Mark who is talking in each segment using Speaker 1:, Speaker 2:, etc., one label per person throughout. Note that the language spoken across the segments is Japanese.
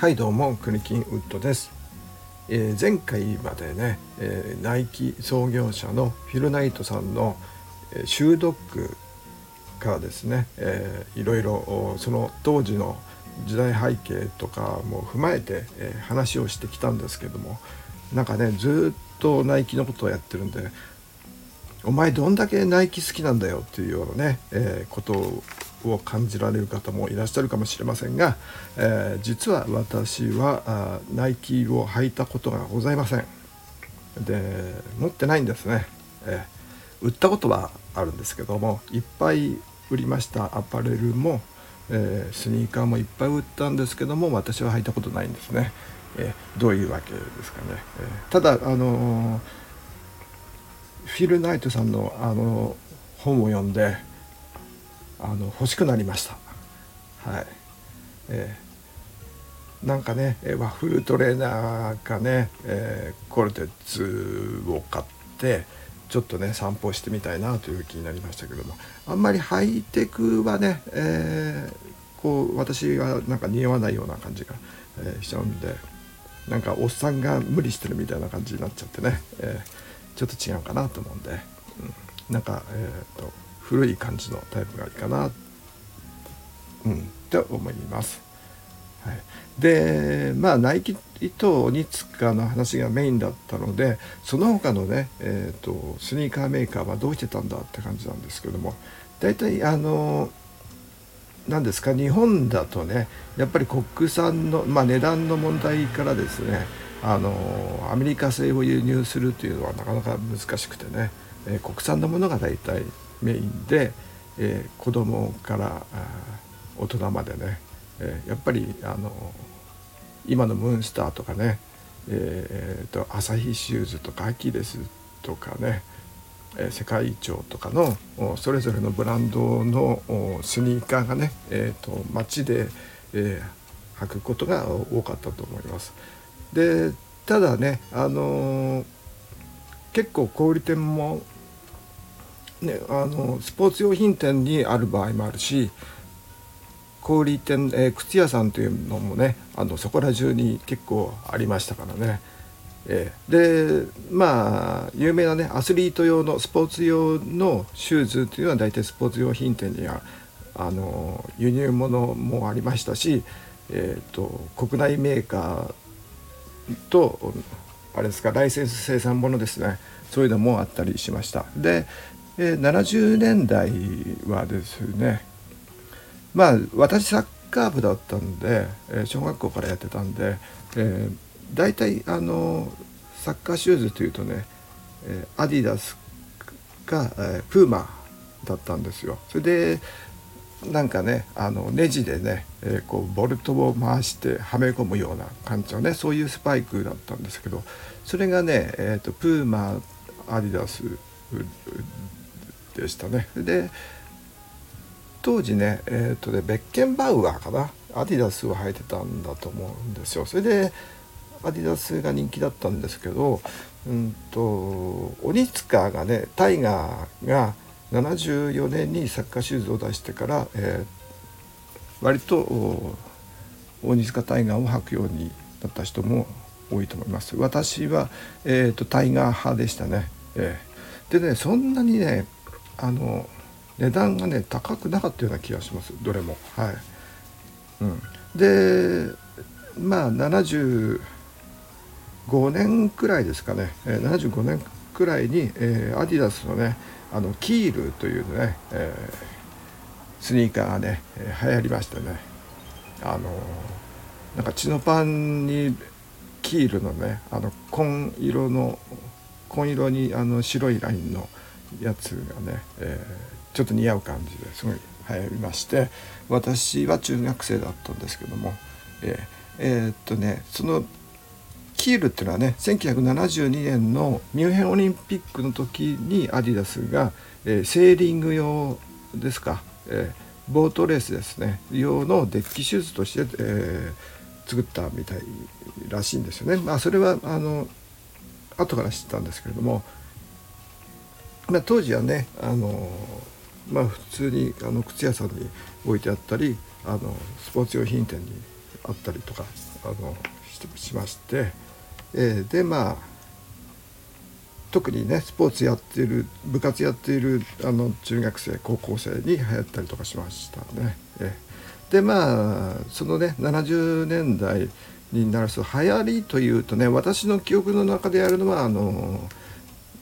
Speaker 1: はいどうもクリキンウッドです、えー、前回までね、えー、ナイキ創業者のフィル・ナイトさんの、えー、シュードッグからですね、えー、いろいろその当時の時代背景とかも踏まえて、えー、話をしてきたんですけどもなんかねずっとナイキのことをやってるんでお前どんだけナイキ好きなんだよっていうようなね、えー、ことをを感じられる方もいらっしゃるかもしれませんが、えー、実は私はナイキを履いたことがございません。で持ってないんですね、えー、売ったことはあるんですけどもいっぱい売りました。アパレルも、えー、スニーカーもいっぱい売ったんですけども私は履いたことないんですね、えどういうわけですかね、えただあのフィル・ナイトさんのあの本を読んであの欲しくなりました。はい、えー、なんかねワッフルトレーナーがね、えー、コルテッツを買ってちょっとね散歩してみたいなという気になりましたけどもあんまりハイテクはね、えー、こう私がなんか似合わないような感じが、えー、しちゃうんでなんかおっさんが無理してるみたいな感じになっちゃってね、えー、ちょっと違うかなと思うんで、うん、なんかえっ、と古い感じのタイプがいいかな、うん、って思います。はい、でまあナイキと鬼塚の話がメインだったのでその他のね、えーと、スニーカーメーカーはどうしてたんだって感じなんですけども大体あの何ですか日本だとねやっぱり国産の、まあ、値段の問題からですねあのアメリカ製を輸入するというのはなかなか難しくてね、えー、国産のものが大体メインで、えー、子供から大人までね、えー、やっぱりあの今のムーンスターとかね、えーと、朝日シューズとかアキレスとかね、えー、世界一とかのそれぞれのブランドのスニーカーがね、えーと、街で、えー、履くことが多かったと思います。でただね、あのー、結構小売店もね、あのスポーツ用品店にある場合もあるし小売店、えー、靴屋さんというのもねあのそこら中に結構ありましたからね。えー、でまあ有名なねアスリート用のスポーツ用のシューズというのは大体スポーツ用品店にはあの輸入物もありましたし、えーと、国内メーカーとあれですかライセンス生産物ですねそういうのもあったりしましたでえー、70年代はですねまあ私サッカー部だったんで、え、小学校からやってたんで、えー、大体あのサッカーシューズというとね、え、アディダスか、え、プーマだったんですよ。それでなんかねあのネジでね、えー、こうボルトを回してはめ込むような感じのねそういうスパイクだったんですけどそれがね、えー、とプーマアディダスでしたね。で当時ねえっ、ー、とねベッケンバウアーかな。アディダスを履いてたんだと思うんですよ。それでアディダスが人気だったんですけどうんと鬼塚がねタイガーが74年にサッカーシューズを出してから、えー、割と鬼塚タイガーを履くようになった人も多いと思います。私は、えーと、タイガー派でしたね、えー、でねそんなにねあの値段がね高くなかったような気がします。どれも。はい、うん、でまあ75年くらいですかね、えー、75年くらいに、えー、アディダスのねあのキールというね、えー、スニーカーがね、えー、流行りましてね。あのなんか血のパンにキールのねあの紺色の紺色にあの白いラインのやつがね、えー、ちょっと似合う感じですごい流行りまして私は中学生だったんですけどもえー、えー、っとねそのキールっていうのはね1972年のミュンヘンオリンピックの時にアディダスが、えー、セーリング用ですか、えー、ボートレースですね用のデッキシューズとして、えー、作ったみたいらしいんですよね。まあ、それはあの後から知ったんですけれどもまあ、当時はねあの、まあ、普通にあの靴屋さんに置いてあったりあのスポーツ用品店にあったりとか、あのしまして、えー、でまあ特にねスポーツやってる部活やっているあの中学生高校生に流行ったりとかしましたね。えー、でまあそのね70年代になると流行りというとね私の記憶の中でやるのはあの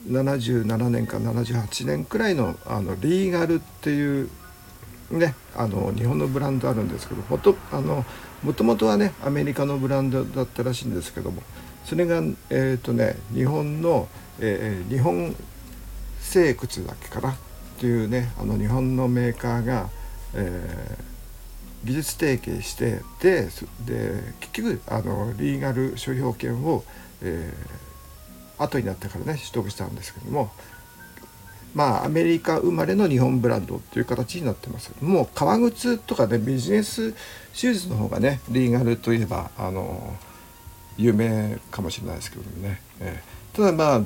Speaker 1: 77年か78年くらいのあのリーガルっていうねあの日本のブランドあるんですけどもとあのもともとはねアメリカのブランドだったらしいんですけどもそれがえっ、ー、とね日本の、えー、日本製靴だけかなっていうねあの日本のメーカーが、えー、技術提携してでで結局あのリーガル商標権を、えー、後になってからね取得したんですけどもまあアメリカ生まれの日本ブランドっていう形になってます。もう革靴とかねビジネスシューズの方がねリーガルといえばあの有名かもしれないですけどもね、えー、ただまあ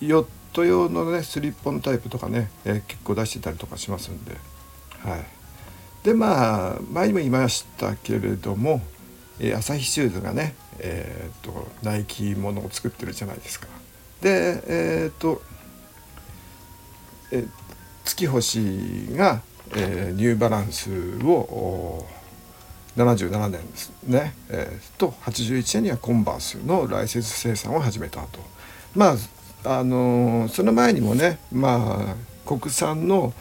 Speaker 1: ヨット用のねスリッポンタイプとかね、えー、結構出してたりとかしますんで。はい。でまあ前にも言いましたけれども、えー、朝日シューズがねえっ、とナイキものを作ってるじゃないですか。でえっ、とえ月星が、えー、ニューバランスを77年ですね、えー、と81年にはコンバースのライセンス生産を始めたと。まああのー、その前にもねまあ国産の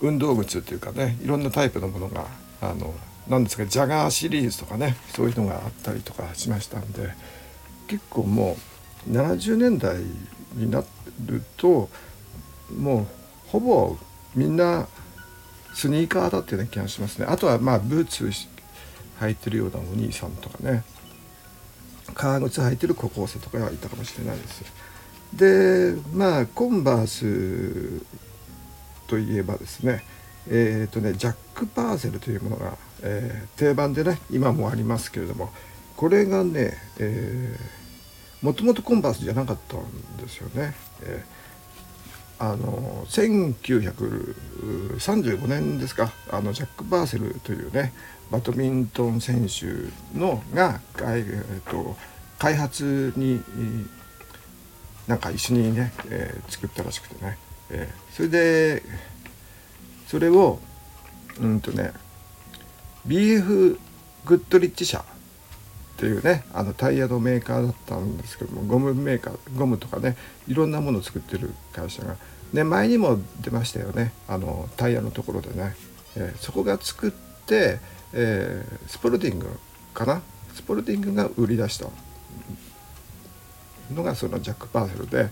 Speaker 1: 運動靴っていうかねいろんなタイプのものがあのなんですかジャガーシリーズとかねそういうのがあったりとかしましたんで結構もう70年代になるともうほぼみんなスニーカーだっていうような気がしますね。あとはまあブーツ履いてるようなお兄さんとかね。革靴履いてる高校生とかはいたかもしれないです。でまあコンバースといえばですねえっ、ー、とねジャック・パーセルというものが、えー、定番でね今もありますけれどもこれがね、えー、もともとコンバースじゃなかったんですよね、えーあの1935年ですか。あのジャック・バーセルというねバドミントン選手のが、えーと、開発になんか一緒にね、えー、作ったらしくてね、えー、それでそれをうんとね BF グッドリッチ社っていうねあのタイヤのメーカーだったんですけどもゴムメーカーゴムとかねいろんなものを作ってる会社が、ね、前にも出ましたよねあのタイヤのところでね、えー、そこが作って、えー、スポルティングかな？スポルティングが売り出した。のがそのジャック・パーセルで。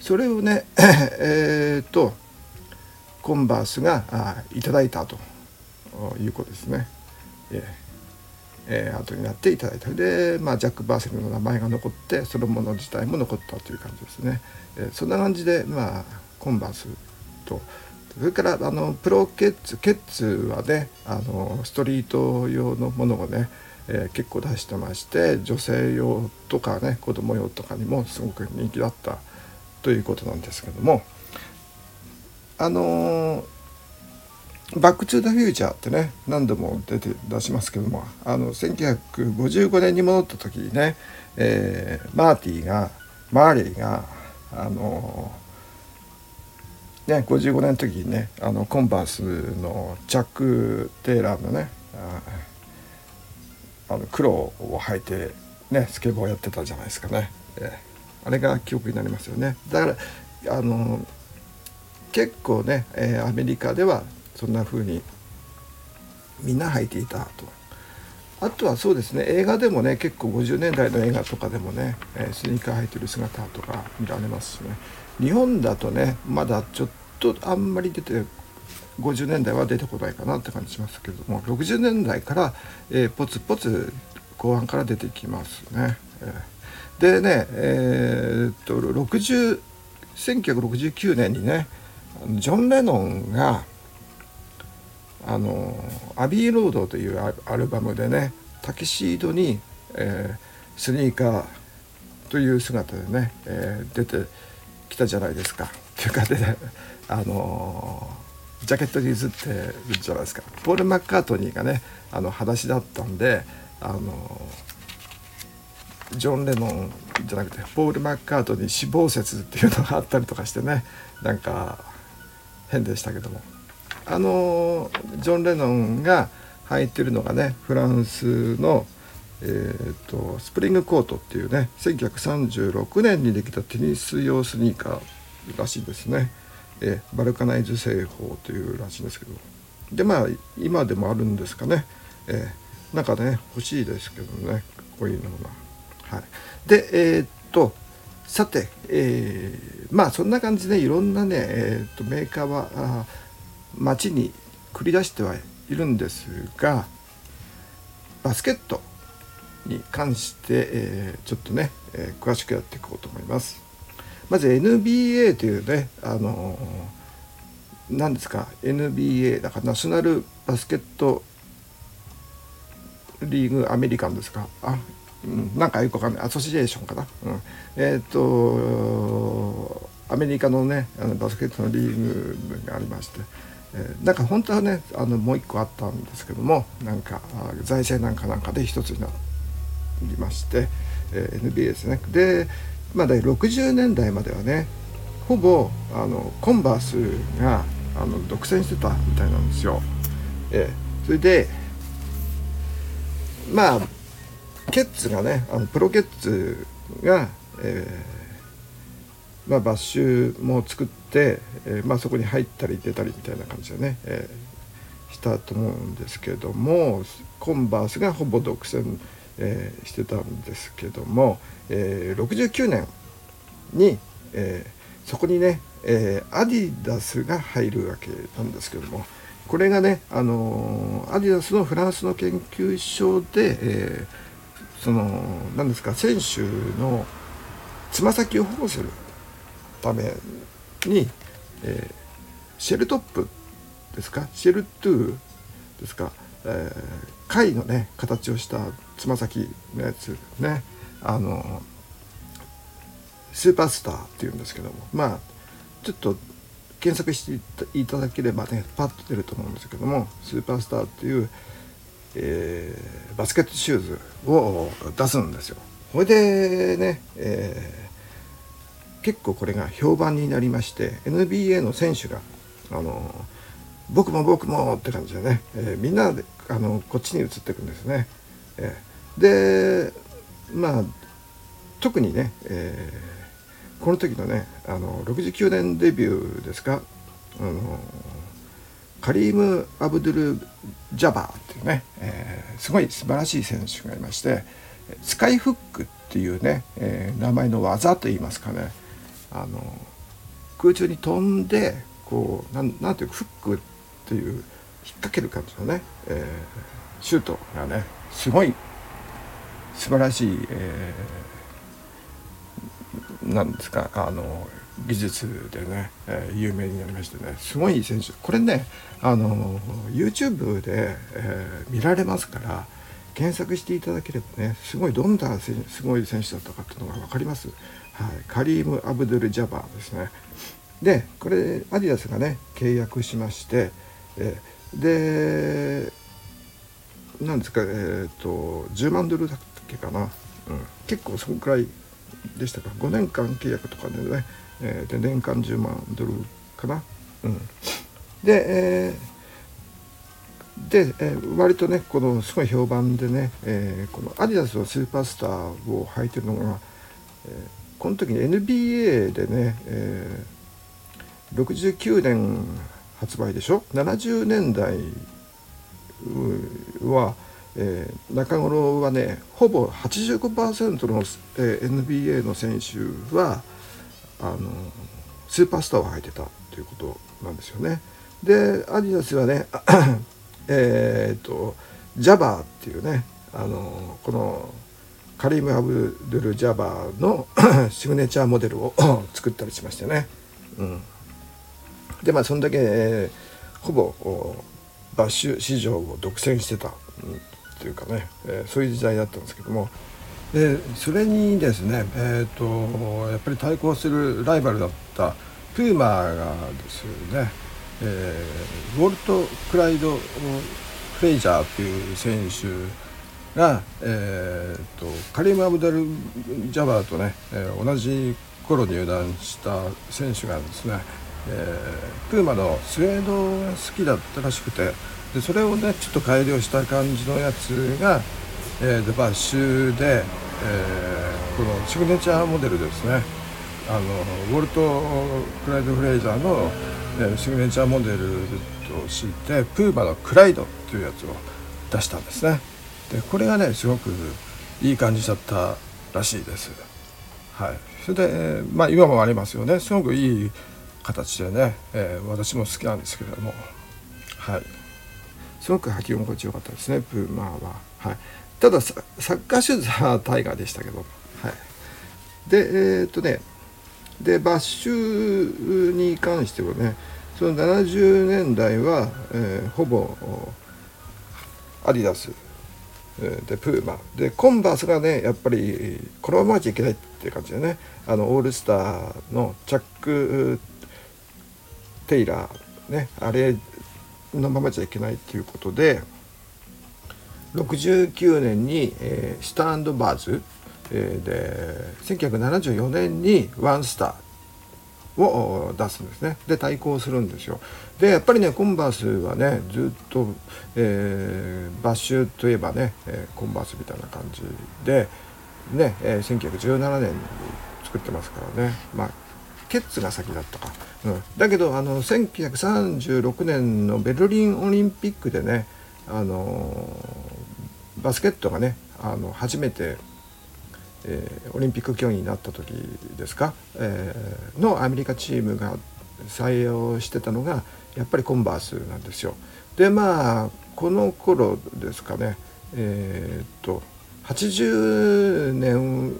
Speaker 1: それをね えっとコンバースがあいただいたということですね。えー。えー、後になっていただいた。で、まあ、ジャック・バーセルの名前が残ってそのもの自体も残ったという感じですね、えー、そんな感じで、まあ、コンバースとそれからあのプロケッツケッツはねあのストリート用のものをね、えー、結構出してまして女性用とかね子供用とかにもすごく人気だったということなんですけども。あのーバック・トゥ・ザ・フューチャーってね何度も出て出しますけどもあの1955年に戻った時にね、えー、マーティーがマーレーがあのね55年の時にねあのコンバースのチャック・テイラーのねあの黒を履いてねスケボーやってたじゃないですかね、えー、あれが記憶になりますよね。だからあの結構ね、えー、アメリカではそんな風にみんな履いていたと。あとはそうですね映画でもね結構50年代の映画とかでもね、え、スニーカー履いてる姿とか見られますしね日本だとねまだちょっとあんまり出て50年代は出てこないかなって感じしますけれども60年代から、えー、ポツポツ後半から出てきますね。えー、でねえー、っと60 1969年にねジョン・レノンがあのアビーロードというアルバムでねタキシードに、えー、スニーカーという姿でね、えー、出てきたじゃないですか。というかで、ね、あのジャケットに映ってるじゃないですか。ポール・マッカートニーがねあの裸足だったんで、あのジョン・レノンじゃなくてポール・マッカートニー死亡説っていうのがあったりとかしてねなんか変でしたけどもあのジョン・レノンが履いてるのがねフランスの、えーと、スプリングコートっていうね1936年にできたテニス用スニーカーらしいですね、えー、バルカナイズ製法というらしいんですけど。でまあ今でもあるんですかね、えー、なんかね欲しいですけどねこういうのが。はい、でえー、っとさて、えー、まあそんな感じでいろんなね、えー、っとメーカーは街に繰り出してはいるんですがバスケットに関して、えー、ちょっとね、えー、詳しくやっていこうと思います。まず NBA というね、あのー、何ですか NBA だからナショナルバスケットリーグアメリカンですか。あうん、なんかよくわかんない。アソシエーションかな、うん、えっ、ー、とアメリカのねあのバスケットのリーグがありまして、え、なんか本当はねあのもう一個あったんですけどもなんか財政なんかなんかで一つになりまして、え、NBA ですねでまだ60年代まではねほぼあのコンバースがあの独占してたみたいなんですよ。えー、それでまあケッツがねあのプロケッツが、えー、まあ、バッシュも作って、えー、まあ、そこに入ったり出たりみたいな感じでね、えー、したと思うんですけどもコンバースがほぼ独占、えしてたんですけども、え69年に、えそこにね、えアディダスが入るわけなんですけどもこれがね、あのアディダスのフランスの研究所で、えその何ですか選手のつま先を保護する。ために、えー、シェルトップですか？シェルトゥーですか、えー、貝のね形をしたつま先のやつね。あのスーパースターっていうんですけども。まあちょっと検索していただければねパッと出ると思うんですけどもスーパースターっていうえー、バスケットシューズを出すんですよ。ほいでね、えー、結構これが評判になりまして NBA の選手があの僕も僕もって感じでね、えー、みんなであのこっちに移っていくんですね。えー、でまあ特にね、えー、この時のねあの69年デビューですかあのカリーム・アブドゥル・ジャバーっていうね、えー、すごい素晴らしい選手がいましてスカイフックっていうね、えー、名前の技といいますかねあの空中に飛んでこうなんなんていうかフックっていう引っ掛ける感じのね、えー、シュートがねすごい素晴らしい、えー、なんですかあの技術でね、えー、有名になりましてねすごい選手。これねあの YouTube で、えー、見られますから検索していただければねすごいどんなすごい選手だったかっていうのが分かります、はい、カリーム・アブドゥル・ジャバーですね。でこれアディダスがね契約しまして、え、でなんですかえっ、ー、と10万ドルだっけかな、うん、結構そのくらいでしたか。5年間契約とかでねえー、で年間10万ドルかな。うん、で、えー、で、えー、割とねこのすごい評判でね、えー、このアディダスのスーパースターを履いてるのが、えー、この時に NBA でね、えー、69年発売でしょ？70年代は、えー、中頃はねほぼ85%の、えー、NBA の選手はあのスーパースターを履いてたということなんですよね。でアディダスはね えっとジャバーっていうねあのこのカリーム・アブドゥル・ジャバーの シグネチャーモデルを 作ったりしましてね。うん、でまあそんだけ、えー、ほぼバッシュ市場を独占してた、うん、というかね、えー、そういう時代だったんですけどもでそれにですね、えーと、やっぱり対抗するライバルだったプーマーがですね、えー、ウォルト・クライド・フレイジャーという選手が、えーと、カリム・アブダル・ジャバーとね、えー、同じ頃入団した選手がですね、えー、プーマのスウェードが好きだったらしくてでそれをねちょっと改良した感じのやつが、えー、バッシュで、えー、このシグネチャーモデルですね。あのウォルト・クライド・フレイザーの、えー、シグネチャーモデルとしてプーマのクライドっていうやつを出したんですね。でこれがねすごくいい感じだったらしいです。はい。それで、まあ今もありますよね。すごくいい形でね、えー、私も好きなんですけれども。はい。すごく履き心地よかったですねプーマーは。はい。ただサッカーシューズはタイガーでしたけど。はい。でえー、っとねでバッシュに関してはねその70年代は、えー、ほぼアディダスでプーマ。でコンバースがねやっぱりこのままじゃいけないっていう感じでね。あのオールスターのチャック・テイラーねあれのままじゃいけないっていうことで69年に、えー、スタンドバーズ、えー、で1974年にワンスターを出すんですね。で対抗するんですよ。でやっぱりねコンバースはねずっと、えー、バッシュといえばね、えー、コンバースみたいな感じでね、えー、1917年に作ってますからね。まあケッツが先だったか、うん、だけどあの1936年のベルリンオリンピックでねあのバスケットがねあの初めてえー、オリンピック競技になった時ですか、えー、のアメリカチームが採用してたのがやっぱりコンバースなんですよ。でまあこの頃ですかね。えー、っと80年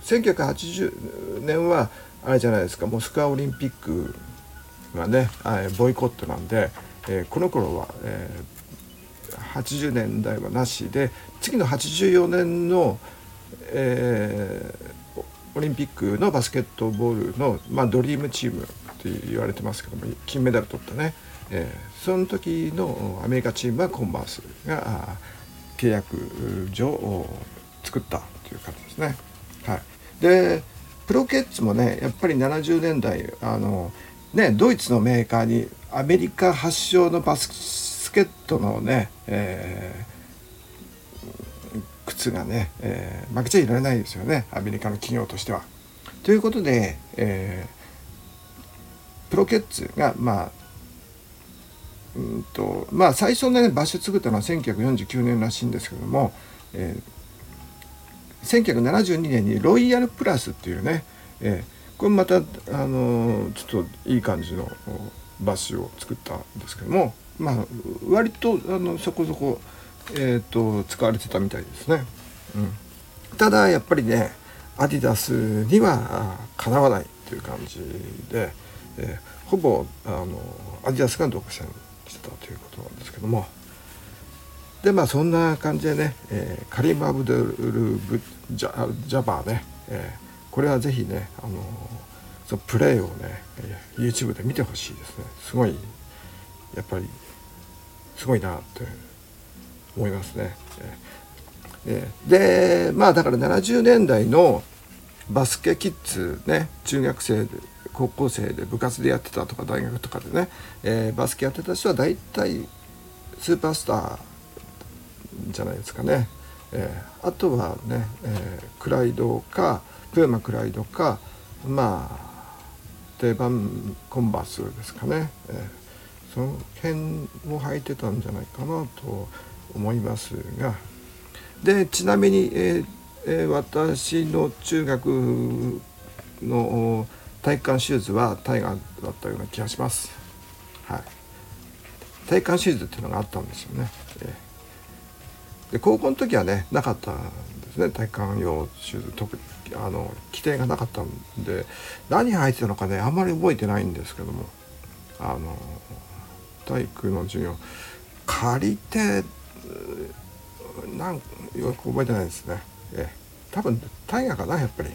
Speaker 1: 1980年はあれじゃないですか。モスクワオリンピックがねボイコットなんで、えー、この頃は、えー、80年代はなしで次の84年のえー、オリンピックのバスケットボールの、まあ、ドリームチームって言われてますけども金メダル取ったね、えー、その時のアメリカチームはコンバースが契約上作ったという感じですね。はい、でプロケッツもねやっぱり70年代あの、ね、ドイツのメーカーにアメリカ発祥のバスケットのね、えー靴がね、えー、負けちゃいられないですよねアメリカの企業としては。ということで、えー、プロケッツがまあうんとまあ最初ね場所作ったのは1949年らしいんですけども、えー、1972年にロイヤルプラスっていうね、えー、これまたあのちょっといい感じのバッシュを作ったんですけどもまあ割とあのそこそこえーと、使われてたみたいですね、うん、ただやっぱりねアディダスにはかなわないという感じで、えー、ほぼあのアディダスが独占してたということなんですけども。でまあそんな感じでね、えー、カリム・アブドゥルブジャジャバーね、えー、これはぜひね、あのそのプレーをね YouTube で見てほしいですね。すごいやっぱりすごいなって思いますね。でまあだから70年代のバスケキッズね中学生で高校生で部活でやってたとか大学とかでね、えー、バスケやってた人は大体スーパースターじゃないですかね。えー、あとはね、えー、クライドかプーマクライドかまあ定番コンバースですかね、えー、その辺を履いてたんじゃないかなと思いますが。でちなみに、えー、私の中学の体育館シューズはタイガーだったような気がします。はい、体育館シューズっていうのがあったんですよね。えー、で高校の時はねなかったんですね。体育館用シューズ特にあの規定がなかったんで何入ってたのかねあんまり覚えてないんですけども。あの体育の授業。借りてなんよく覚えてないですね。え多分タイガーかなやっぱり。うん。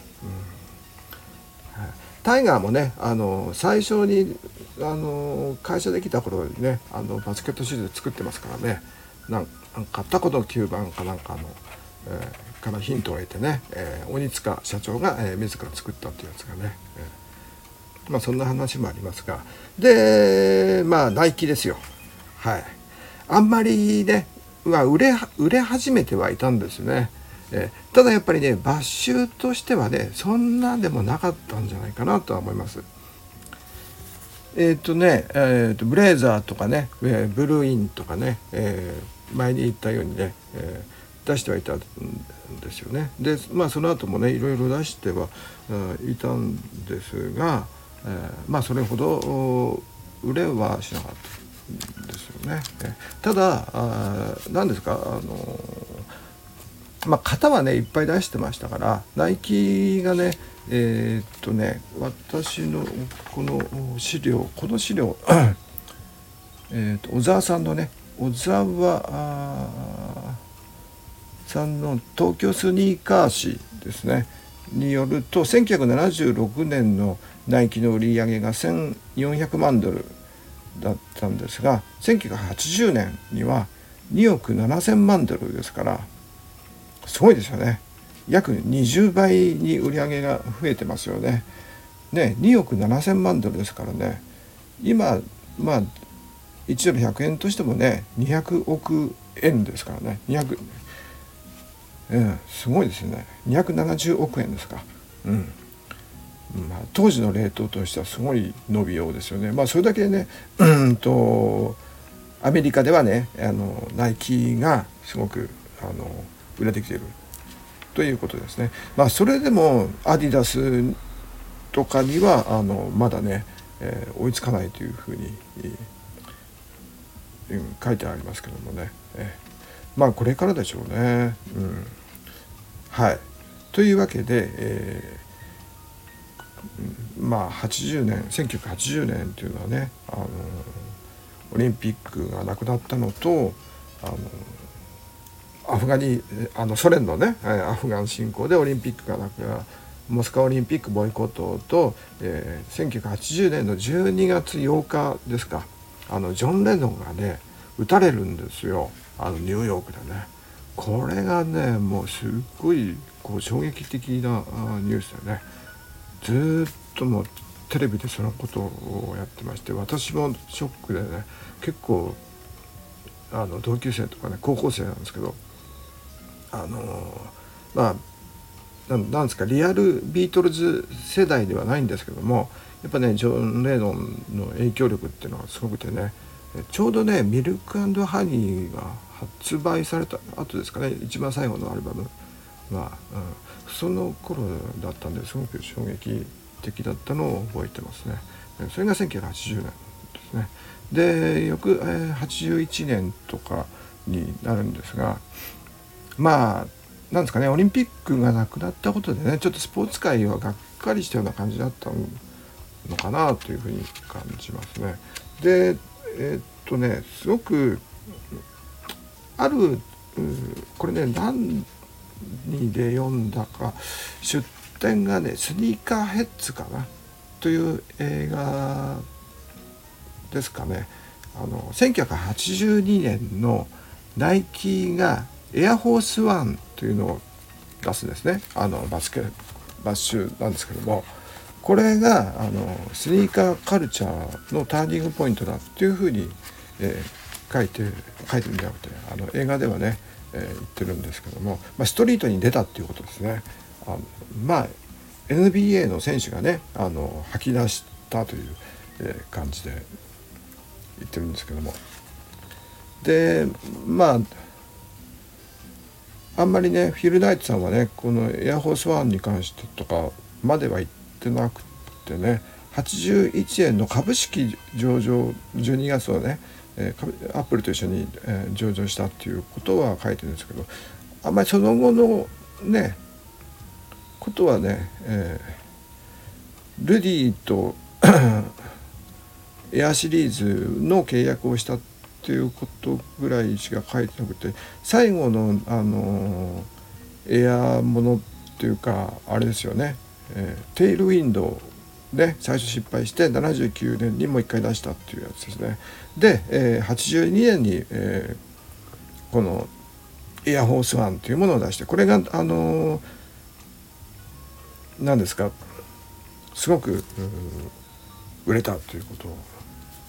Speaker 1: タイガーもねあの最初にあの会社できた頃にねあのバスケットシューズ作ってますからね。なんかタコの9番かなんかの、えー、からヒントを得てね、えー、鬼塚社長が、えー、自ら作ったっていうやつがね、えー、まあそんな話もありますが。でまあナイキですよ。はい。あんまりねは売れ売れ始めてはいたんですね。えー、ただやっぱりね抜臭としてはねそんなでもなかったんじゃないかなとは思います。えっ、ー、とね、えーと、ブレーザーとかね、えー、ブルーインとかね、えー、前に言ったようにね、えー、出してはいたんですよね。でまあその後もねいろいろ出してはいたんですが、えー、まあそれほど売れはしなかったですよね。ただ何ですか？あのまあ型はねいっぱい出してましたからナイキがねえー、っとね私のこの資料この資料えっと小沢さんのね小沢さんの東京スニーカー誌ですね。によると1976年のナイキの売り上げが1400万ドル。だったんですが1980年には2億7,000万ドルですからすごいですよね。約20倍に売り上げが増えてますよね。ね2億7,000万ドルですからね。今まあ1ドル100円としてもね200億円ですからね。200うん、すごいですよね。270億円ですか。うん。まあ、当時のレートとしてはすごい伸びようですよね。まあそれだけねうんとアメリカではねあのナイキがすごくあの売れてきているということですね。まあ、それでもアディダスとかにはあのまだね、えー、追いつかないというふうに、うん、書いてありますけどもね、えー、まあこれからでしょうね。うん、はいというわけで、えー、まあ80年1980年っていうのはねあのオリンピックがなくなったのとあのアフガニあのソ連のねアフガン侵攻でオリンピックがなくなモスクワオリンピックボイコットと、えー、1980年の12月8日ですか。あのジョン・レノンがね撃たれるんですよ。あのニューヨークでね。これがねもうすっごいこう衝撃的なニュースでね。ずっともうテレビでそのことをやってまして私もショックでね結構あの同級生とかね高校生なんですけどあのまあなんですかリアルビートルズ世代ではないんですけどもやっぱねジョン・レノンの影響力っていうのがすごくてねちょうどね「ミルクハニー」が発売された後ですかね一番最後のアルバム。は、うん、その頃だったんですごく衝撃的だったのを覚えてますね。それが1980年ですね。で翌、えー、81年とかになるんですがまあなんですかねオリンピックがなくなったことでねちょっとスポーツ界はがっかりしたような感じだったのかなというふうに感じますね。でえー、っとねすごくあるこれね何で読んだか出典がねスニーカーヘッズかなという映画ですかね。あの1982年のナイキがエアフォースワンというのを出すんですね。あのバスケバッシュなんですけども。これがあのスニーカーカルチャーのターニングポイントだっていうふうに、えー、書いて書いてるんじゃなくてあの映画ではね、えー、言ってるんですけども、まあ、ストリートに出たっていうことですね。あのまあ NBA の選手がねあの吐き出したという、えー、感じで言ってるんですけどもでまああんまりねフィル・ナイトさんはねこのエアホースワンに関してとかまでは言ってなくてね81円の株式上場12月はね、アップルと一緒に、上場したっていうことは書いてるんですけどあんまりその後のねことはね、えー、ルディと エアシリーズの契約をしたっていうことぐらいしか書いてなくて最後のあのエアものっていうかあれですよね、えー、テイルウィンドウ。で最初失敗して79年にもう一回出したっていうやつですね。で、えー、82年に、えー、このエアホースワンというものを出してこれがあの何ですかすごく売れたということ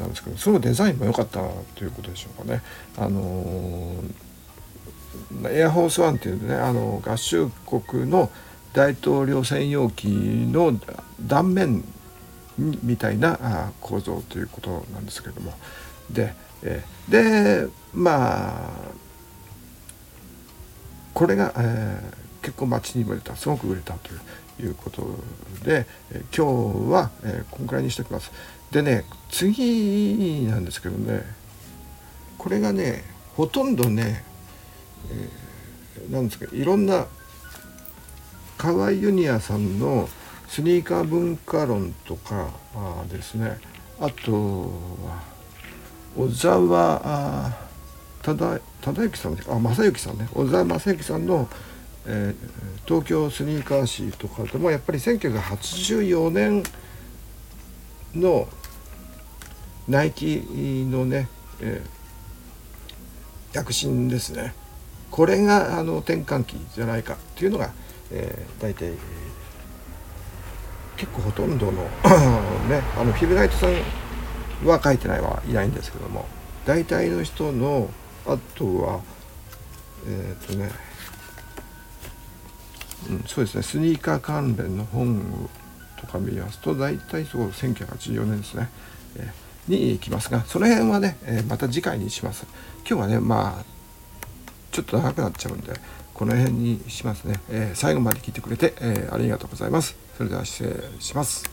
Speaker 1: なんですけどそのデザインも良かったということでしょうかね。あのエアホースワンっていうねあの合衆国の大統領専用機の断面みたいな構造ということなんですけどもででまあこれが、えー、結構街に売れたすごく売れたということで、え、今日は、えー、こんくらいにしておきます。でね次なんですけどねこれがねほとんどね、えー、なんですかいろんな河合ユニアさんのスニーカー文化論とかあですね。あとは小沢忠之さんあ正幸さんね。小沢正幸さんの、えー、東京スニーカー誌とかでもやっぱり1984年のナイキのね、えー、躍進ですね。これがあの転換期じゃないかっていうのが、えー、大体結構ほとんどの ねあのフィルナイトさんは書いてないはいないんですけども大体の人のあとはえっ、ー、とね、うん、そうですねスニーカー関連の本とか見ますと大体そう1984年ですね、えー、に行きますがその辺はね、えー、また次回にします。今日はねまあちょっと長くなっちゃうんでこの辺にしますね、え、最後まで聞いてくれて、え、ありがとうございます。それでは失礼します。